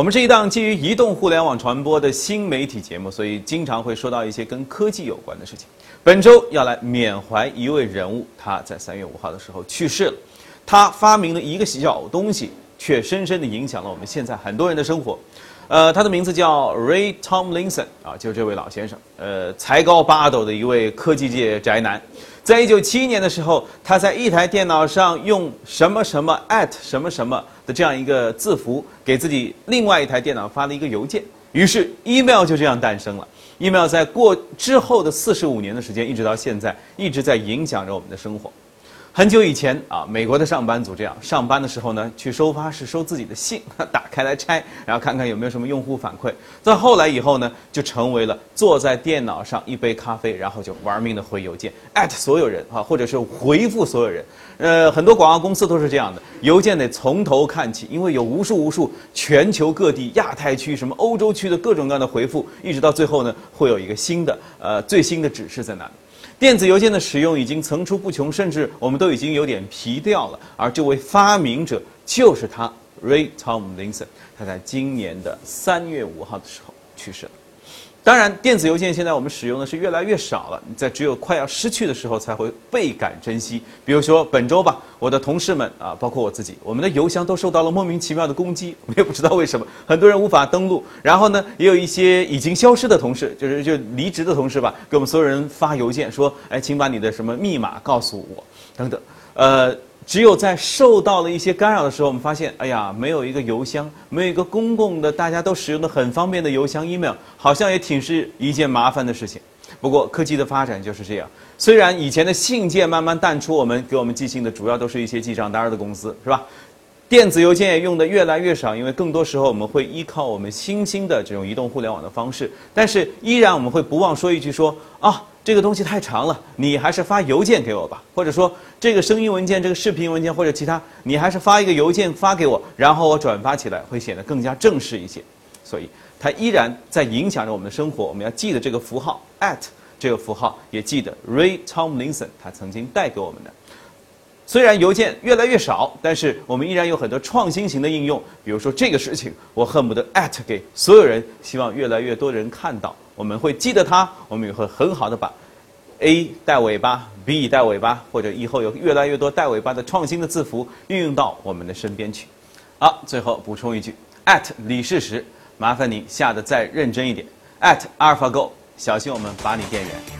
我们是一档基于移动互联网传播的新媒体节目，所以经常会说到一些跟科技有关的事情。本周要来缅怀一位人物，他在三月五号的时候去世了。他发明了一个小东西，却深深地影响了我们现在很多人的生活。呃，他的名字叫 Ray Tomlinson 啊，就是这位老先生。呃，才高八斗的一位科技界宅男。在一九七一年的时候，他在一台电脑上用什么什么 at 什么什么的这样一个字符，给自己另外一台电脑发了一个邮件，于是 email 就这样诞生了。email 在过之后的四十五年的时间，一直到现在，一直在影响着我们的生活。很久以前啊，美国的上班族这样上班的时候呢，去收发室收自己的信，打开来拆，然后看看有没有什么用户反馈。再后来以后呢，就成为了坐在电脑上一杯咖啡，然后就玩命的回邮件，at 所有人啊，或者是回复所有人。呃，很多广告公司都是这样的，邮件得从头看起，因为有无数无数全球各地、亚太区、什么欧洲区的各种各样的回复，一直到最后呢，会有一个新的呃最新的指示在那里。电子邮件的使用已经层出不穷，甚至我们都已经有点皮掉了。而这位发明者就是他，Ray Tomlinson。他在今年的三月五号的时候去世了。当然，电子邮件现在我们使用的是越来越少了，你在只有快要失去的时候才会倍感珍惜。比如说本周吧，我的同事们啊，包括我自己，我们的邮箱都受到了莫名其妙的攻击，我也不知道为什么，很多人无法登录。然后呢，也有一些已经消失的同事，就是就离职的同事吧，给我们所有人发邮件说：“哎，请把你的什么密码告诉我，等等。”呃。只有在受到了一些干扰的时候，我们发现，哎呀，没有一个邮箱，没有一个公共的、大家都使用的很方便的邮箱 email，好像也挺是一件麻烦的事情。不过科技的发展就是这样，虽然以前的信件慢慢淡出，我们给我们寄信的主要都是一些记账单的公司，是吧？电子邮件也用的越来越少，因为更多时候我们会依靠我们新兴的这种移动互联网的方式。但是依然我们会不忘说一句：说啊，这个东西太长了，你还是发邮件给我吧。或者说这个声音文件、这个视频文件或者其他，你还是发一个邮件发给我，然后我转发起来会显得更加正式一些。所以它依然在影响着我们的生活。我们要记得这个符号 at 这个符号，也记得 Ray Tomlinson 他曾经带给我们的。虽然邮件越来越少，但是我们依然有很多创新型的应用。比如说这个事情，我恨不得 at 给所有人，希望越来越多的人看到。我们会记得它，我们也会很好的把 A 带尾巴，B 带尾巴，或者以后有越来越多带尾巴的创新的字符运用到我们的身边去。好，最后补充一句：at 李世石，麻烦你下的再认真一点。at AlphaGo，小心我们把你电源。